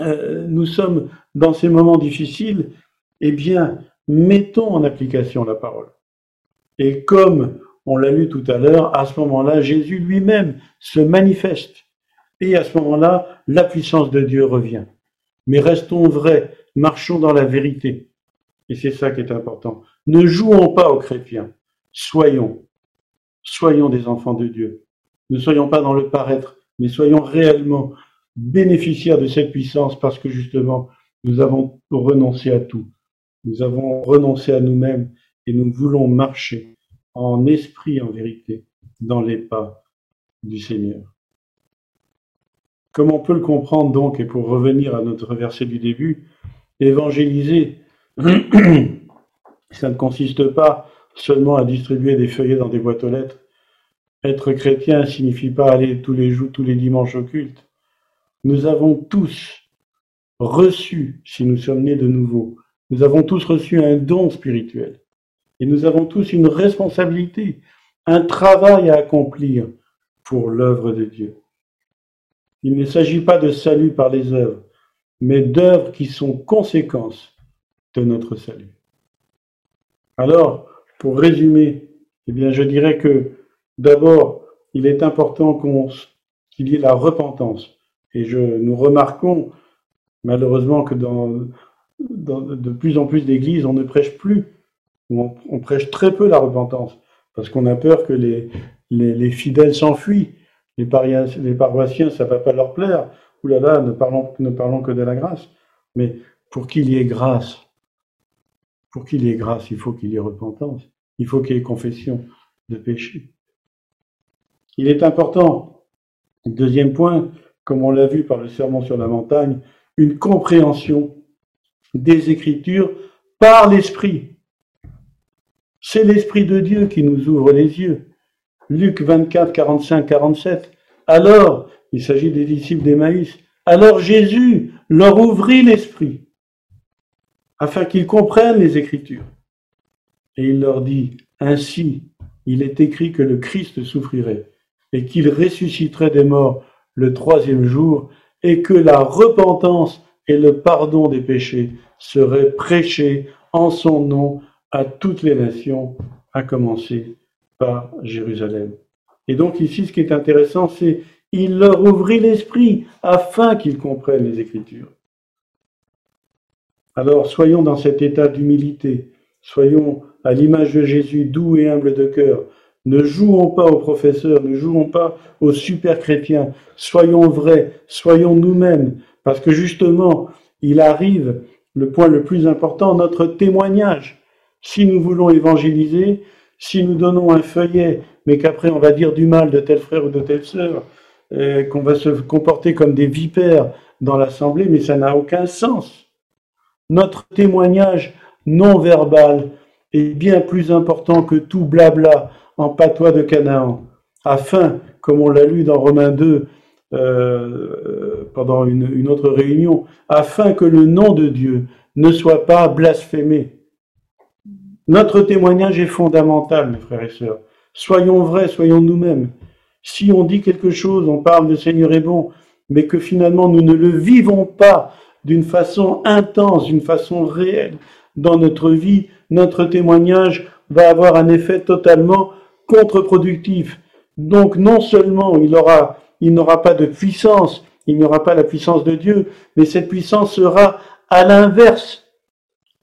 euh, nous sommes dans ces moments difficiles, eh bien, mettons en application la parole. Et comme on l'a lu tout à l'heure, à ce moment-là, Jésus lui-même se manifeste. Et à ce moment-là, la puissance de Dieu revient. Mais restons vrais, marchons dans la vérité. Et c'est ça qui est important. Ne jouons pas aux chrétiens. Soyons. Soyons des enfants de Dieu. Ne soyons pas dans le paraître, mais soyons réellement bénéficiaires de cette puissance parce que justement, nous avons renoncé à tout. Nous avons renoncé à nous-mêmes et nous voulons marcher en esprit, en vérité, dans les pas du Seigneur. Comme on peut le comprendre donc, et pour revenir à notre verset du début, évangéliser, [CLEARS THROAT] ça ne consiste pas seulement à distribuer des feuillets dans des boîtes aux lettres. Être chrétien signifie pas aller tous les jours, tous les dimanches au culte. Nous avons tous reçu, si nous sommes nés de nouveau, nous avons tous reçu un don spirituel. Et nous avons tous une responsabilité, un travail à accomplir pour l'œuvre de Dieu. Il ne s'agit pas de salut par les œuvres, mais d'œuvres qui sont conséquences de notre salut. Alors, pour résumer, eh bien, je dirais que d'abord, il est important qu'il y ait la repentance. Et nous remarquons malheureusement que dans, de plus en plus d'églises, on ne prêche plus, on, on, prêche très peu la repentance, parce qu'on a peur que les fidèles s'enfuient. Les, paroissiens, ça ne va pas leur plaire. Ouh là là, ne parlons, ne parlons que de la grâce. Mais pour qu'il y ait grâce, pour qu'il y ait grâce, il faut qu'il y ait repentance. Il faut qu'il y ait confession de péché. Il est important, deuxième point, comme on l'a vu par le sermon sur la montagne, une compréhension des Écritures par l'Esprit. C'est l'Esprit de Dieu qui nous ouvre les yeux. Luc 24, 45, 47. Alors, il s'agit des disciples d'Emmaüs, alors Jésus leur ouvrit l'Esprit afin qu'ils comprennent les Écritures. Et il leur dit, ainsi, il est écrit que le Christ souffrirait et qu'il ressusciterait des morts le troisième jour et que la repentance et le pardon des péchés seraient prêchés en son nom à toutes les nations, à commencer par Jérusalem. Et donc ici, ce qui est intéressant, c'est il leur ouvrit l'esprit afin qu'ils comprennent les Écritures. Alors soyons dans cet état d'humilité, soyons à l'image de Jésus doux et humble de cœur. Ne jouons pas aux professeurs, ne jouons pas aux super chrétiens. Soyons vrais, soyons nous-mêmes, parce que justement, il arrive le point le plus important, notre témoignage. Si nous voulons évangéliser, si nous donnons un feuillet, mais qu'après on va dire du mal de tel frère ou de telle sœur, euh, qu'on va se comporter comme des vipères dans l'assemblée, mais ça n'a aucun sens. Notre témoignage non verbal est bien plus important que tout blabla en patois de Canaan, afin, comme on l'a lu dans Romains 2, euh, pendant une, une autre réunion, afin que le nom de Dieu ne soit pas blasphémé. Notre témoignage est fondamental, mes frères et sœurs. Soyons vrais, soyons nous-mêmes. Si on dit quelque chose, on parle, le Seigneur est bon, mais que finalement nous ne le vivons pas d'une façon intense, d'une façon réelle dans notre vie, notre témoignage va avoir un effet totalement contre-productif. Donc non seulement il n'aura pas de puissance, il n'y aura pas la puissance de Dieu, mais cette puissance sera à l'inverse.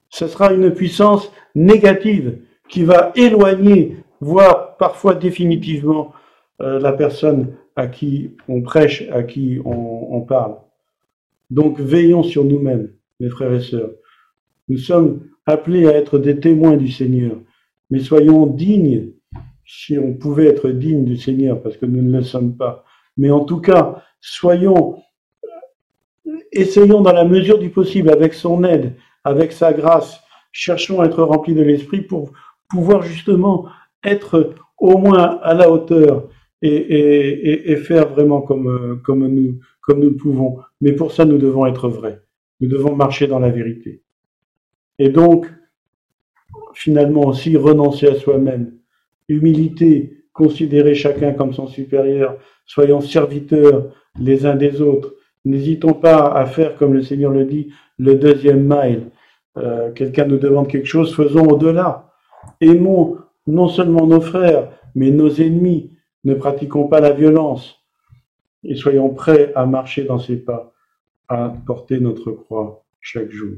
Ce sera une puissance négative qui va éloigner, voire parfois définitivement, euh, la personne à qui on prêche, à qui on, on parle. Donc veillons sur nous-mêmes, mes frères et sœurs. Nous sommes appelés à être des témoins du Seigneur, mais soyons dignes, si on pouvait être dignes du Seigneur, parce que nous ne le sommes pas. Mais en tout cas, soyons, essayons dans la mesure du possible, avec son aide, avec sa grâce, cherchons à être remplis de l'Esprit pour pouvoir justement être au moins à la hauteur et, faire vraiment comme, comme, nous, comme nous le pouvons. Mais pour ça, nous devons être vrais. Nous devons marcher dans la vérité. Et donc, finalement aussi, renoncer à soi-même. Humilité, considérer chacun comme son supérieur, soyons serviteurs les uns des autres. N'hésitons pas à faire, comme le Seigneur le dit, le deuxième mile. Euh, quelqu'un nous demande quelque chose, faisons au-delà. Aimons non seulement nos frères, mais nos ennemis. Ne pratiquons pas la violence. Et soyons prêts à marcher dans ses pas, à porter notre croix chaque jour.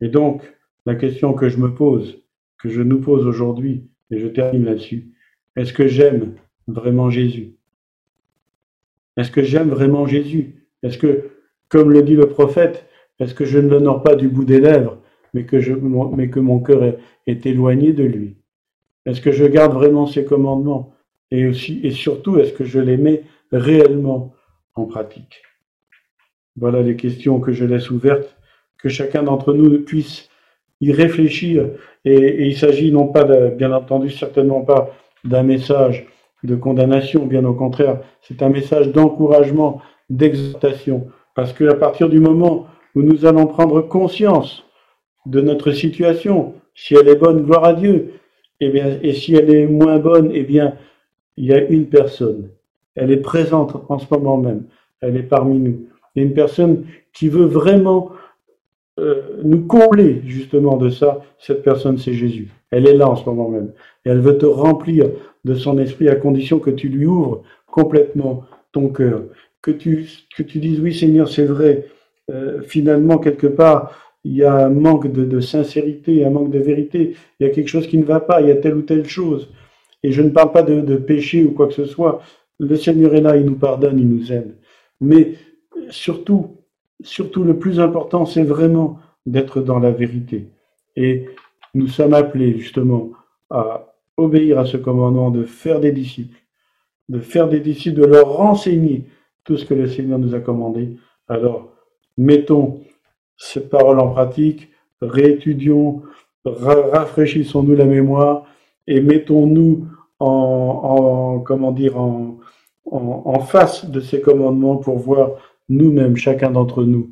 Et donc, la question que je me pose, que je nous pose aujourd'hui, et je termine là-dessus, est-ce que j'aime vraiment Jésus? Est-ce que j'aime vraiment Jésus? Est-ce que, comme le dit le prophète, est-ce que je ne l'honore pas du bout des lèvres, mais que, mon cœur est, est éloigné de lui Est-ce que je garde vraiment ses commandements? Et aussi, et surtout, est-ce que je les mets réellement en pratique? Voilà les questions que je laisse ouvertes que chacun d'entre nous puisse y réfléchir. Et, il s'agit non pas, bien entendu, certainement pas d'un message de condamnation, bien au contraire, c'est un message d'encouragement, d'exhortation. Parce qu'à partir du moment où nous allons prendre conscience de notre situation, si elle est bonne, gloire à Dieu, et, eh bien, et si elle est moins bonne, eh bien, il y a une personne. Elle est présente en ce moment même. Elle est parmi nous. Et une personne qui veut vraiment euh, nous combler justement de ça, cette personne, c'est Jésus. Elle est là en ce moment même. Et elle veut te remplir de son esprit à condition que tu lui ouvres complètement ton cœur. Que tu, que tu dises, oui Seigneur, c'est vrai. Euh, finalement, quelque part, il y a un manque de, sincérité, un manque de vérité. Il y a quelque chose qui ne va pas. Il y a telle ou telle chose. Et je ne parle pas de, péché ou quoi que ce soit. Le Seigneur est là, il nous pardonne, il nous aide. Mais surtout, surtout le plus important, c'est vraiment d'être dans la vérité. Et nous sommes appelés justement à obéir à ce commandement de faire des disciples, de faire des disciples, de leur renseigner tout ce que le Seigneur nous a commandé. Alors, mettons cette parole en pratique, réétudions, rafraîchissons-nous la mémoire et mettons-nous en, comment dire, en face de ces commandements pour voir nous-mêmes, chacun d'entre nous,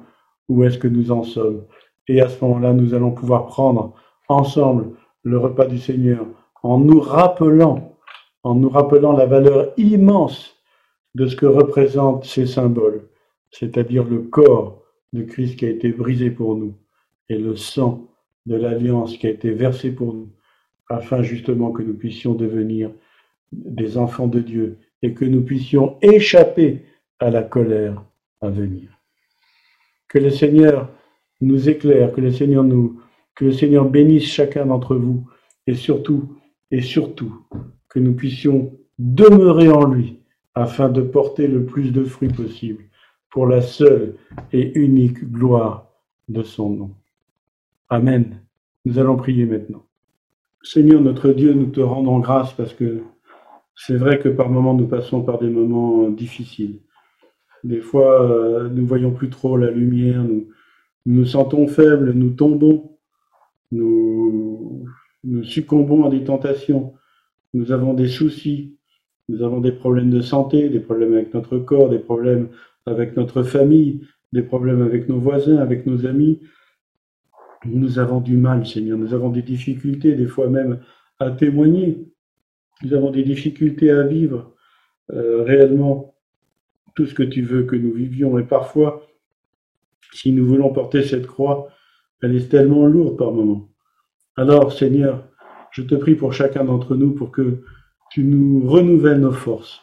où est-ce que nous en sommes. Et à ce moment-là, nous allons pouvoir prendre ensemble le repas du Seigneur en nous rappelant, en nous rappelant la valeur immense de ce que représentent ces symboles, c'est-à-dire le corps de Christ qui a été brisé pour nous et le sang de l'alliance qui a été versé pour nous, afin justement que nous puissions devenir des enfants de Dieu et que nous puissions échapper à la colère à venir. Que le Seigneur nous éclaire, que le Seigneur nous, que le Seigneur bénisse chacun d'entre vous et surtout, et surtout, que nous puissions demeurer en lui afin de porter le plus de fruits possible pour la seule et unique gloire de son nom. Amen. Nous allons prier maintenant. Seigneur notre Dieu, nous te rendons grâce parce que c'est vrai que par moments nous passons par des moments difficiles. Des fois, euh, nous voyons plus trop la lumière, nous nous, sentons faibles, nous tombons, nous succombons à des tentations, nous avons des soucis, nous avons des problèmes de santé, des problèmes avec notre corps, des problèmes avec notre famille, des problèmes avec nos voisins, avec nos amis. Nous avons du mal, Seigneur, nous avons des difficultés, des fois même à témoigner. Nous avons des difficultés à vivre euh, réellement tout ce que tu veux que nous vivions. Et parfois, si nous voulons porter cette croix, elle est tellement lourde par moments. Alors, Seigneur, je te prie pour chacun d'entre nous pour que tu nous renouvelles nos forces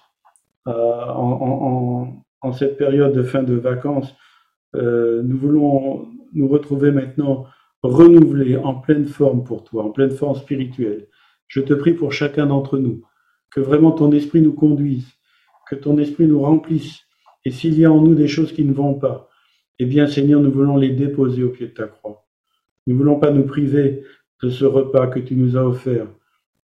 euh, en, cette période de fin de vacances. Euh, nous voulons nous retrouver maintenant renouvelés, en pleine forme pour toi, en pleine forme spirituelle. Je te prie pour chacun d'entre nous, que vraiment ton esprit nous conduise, que ton esprit nous remplisse. Et s'il y a en nous des choses qui ne vont pas, eh bien Seigneur, nous voulons les déposer au pied de ta croix. Nous ne voulons pas nous priver de ce repas que tu nous as offert,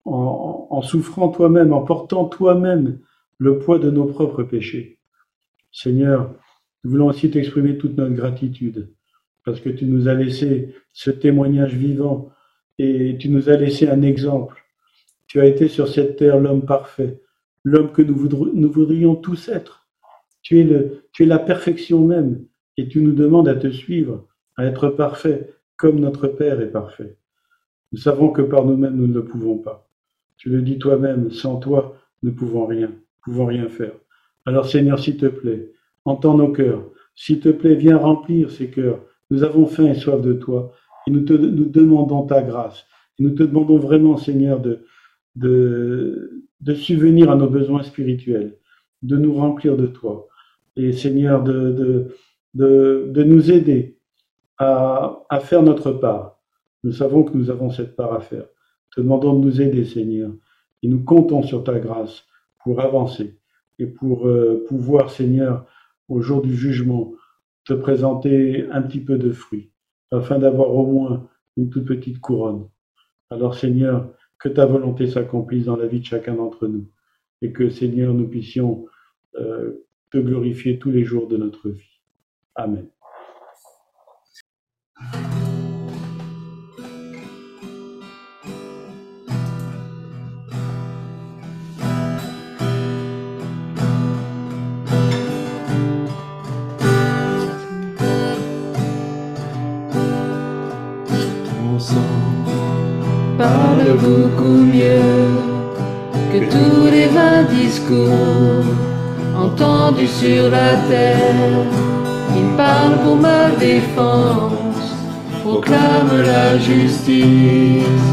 en, en souffrant toi-même, en portant toi-même le poids de nos propres péchés. Seigneur, nous voulons aussi t'exprimer toute notre gratitude, parce que tu nous as laissé ce témoignage vivant et tu nous as laissé un exemple. Tu as été sur cette terre l'homme parfait, l'homme que nous, voudrions tous être. Tu es, la perfection même et tu nous demandes à te suivre, à être parfait comme notre Père est parfait. Nous savons que par nous-mêmes, nous ne le pouvons pas. Tu le dis toi-même, sans toi, nous ne pouvons rien, pouvons rien faire. Alors Seigneur, s'il te plaît, entends nos cœurs. S'il te plaît, viens remplir ces cœurs. Nous avons faim et soif de toi et nous te demandons ta grâce. Et nous te demandons vraiment, Seigneur, de, de, de subvenir à nos besoins spirituels, de nous remplir de toi. Et Seigneur, de, de, de, de nous aider à, à faire notre part. Nous savons que nous avons cette part à faire. Te demandons de nous aider, Seigneur. Et nous comptons sur ta grâce pour avancer et pour euh, pouvoir, Seigneur, au jour du jugement, te présenter un petit peu de fruits, afin d'avoir au moins une toute petite couronne. Alors, Seigneur, que ta volonté s'accomplisse dans la vie de chacun d'entre nous, et que, Seigneur, nous puissions euh, te glorifier tous les jours de notre vie. Amen. Beaucoup mieux que tous les vingt discours entendus sur la terre. Il parle pour ma défense, proclame la justice.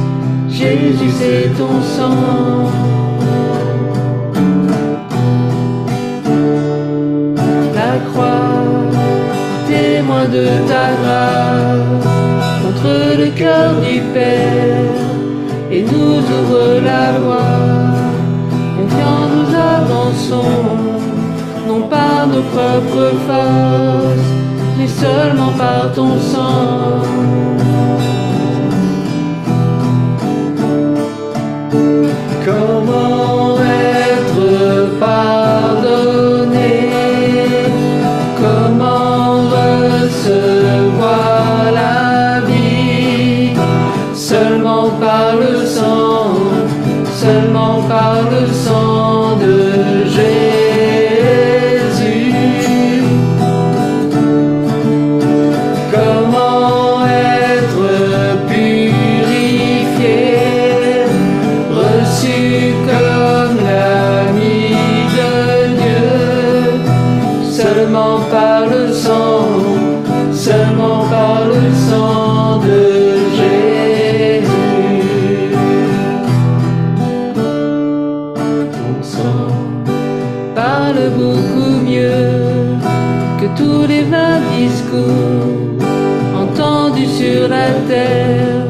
Jésus, c'est ton sang. La croix, témoin de ta grâce, contre le cœur du Père et nous ouvre la voie. Confiant nous avançons, non par nos propres forces, mais seulement par ton sang. Comment être pardonné beaucoup mieux que tous les vingt discours entendus sur la terre.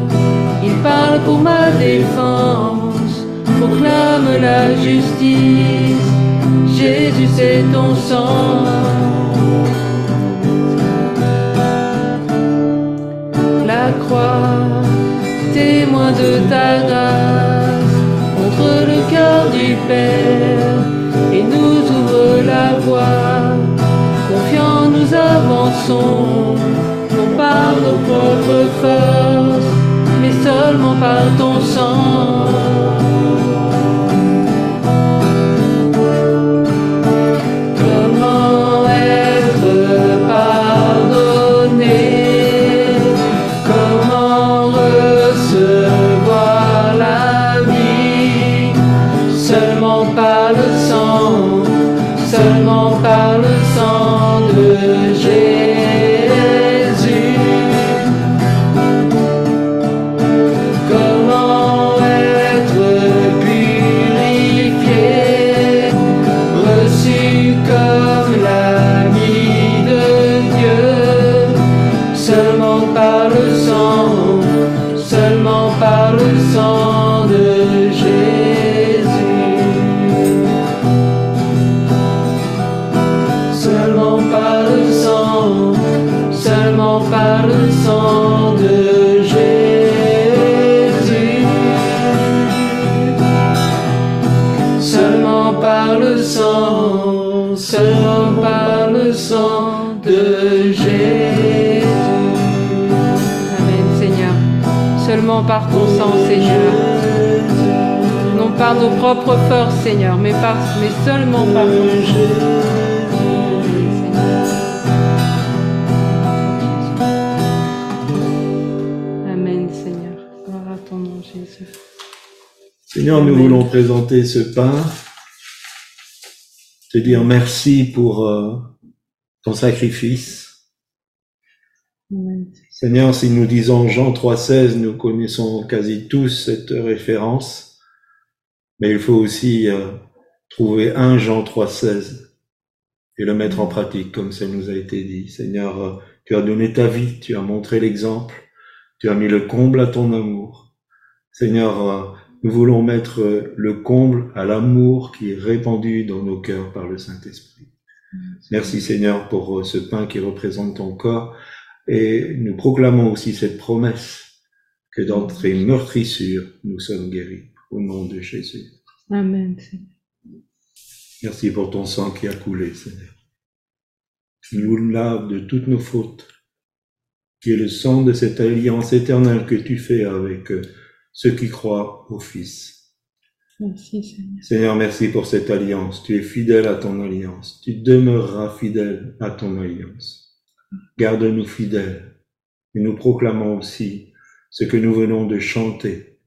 Il parle pour ma défense, proclame la justice. Jésus, c'est ton sang. La croix, témoin de ta grâce, contre le cœur du Père ouvre la voie. Confiant, nous avançons, non par nos propres forces, mais seulement par ton seulement par le sang de Jésus. Amen, Seigneur. Seulement par ton sang, Seigneur. Non par nos propres forces, Seigneur, mais, par, mais seulement par ton sang. Amen, Seigneur. Amen, Seigneur. Nous Amen. voulons présenter ce pain, te dire merci pour euh, ton sacrifice. Seigneur, si nous disons Jean 3,16, nous connaissons quasi tous cette référence, mais il faut aussi euh, trouver un Jean 3,16 et le mettre en pratique comme ça nous a été dit. Seigneur, euh, tu as donné ta vie, tu as montré l'exemple, tu as mis le comble à ton amour. Seigneur, nous voulons mettre euh, le comble à l'amour qui est répandu dans nos cœurs par le Saint-Esprit. Merci Seigneur pour euh, ce pain qui représente ton corps et nous proclamons aussi cette promesse que dans tes meurtrissures, nous sommes guéris. Au nom de Jésus. Amen. Merci pour ton sang qui a coulé, Seigneur. Qui nous lave de toutes nos fautes, qui est le sang de cette alliance éternelle que tu fais avec euh, ceux qui croient au Fils. Merci, Seigneur. Seigneur, merci pour cette alliance. Tu es fidèle à ton alliance. Tu demeureras fidèle à ton alliance. Garde-nous fidèles. Et nous proclamons aussi ce que nous venons de chanter,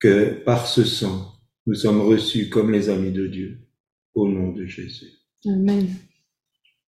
que par ce sang, nous sommes reçus comme les amis de Dieu. Au nom de Jésus. Amen.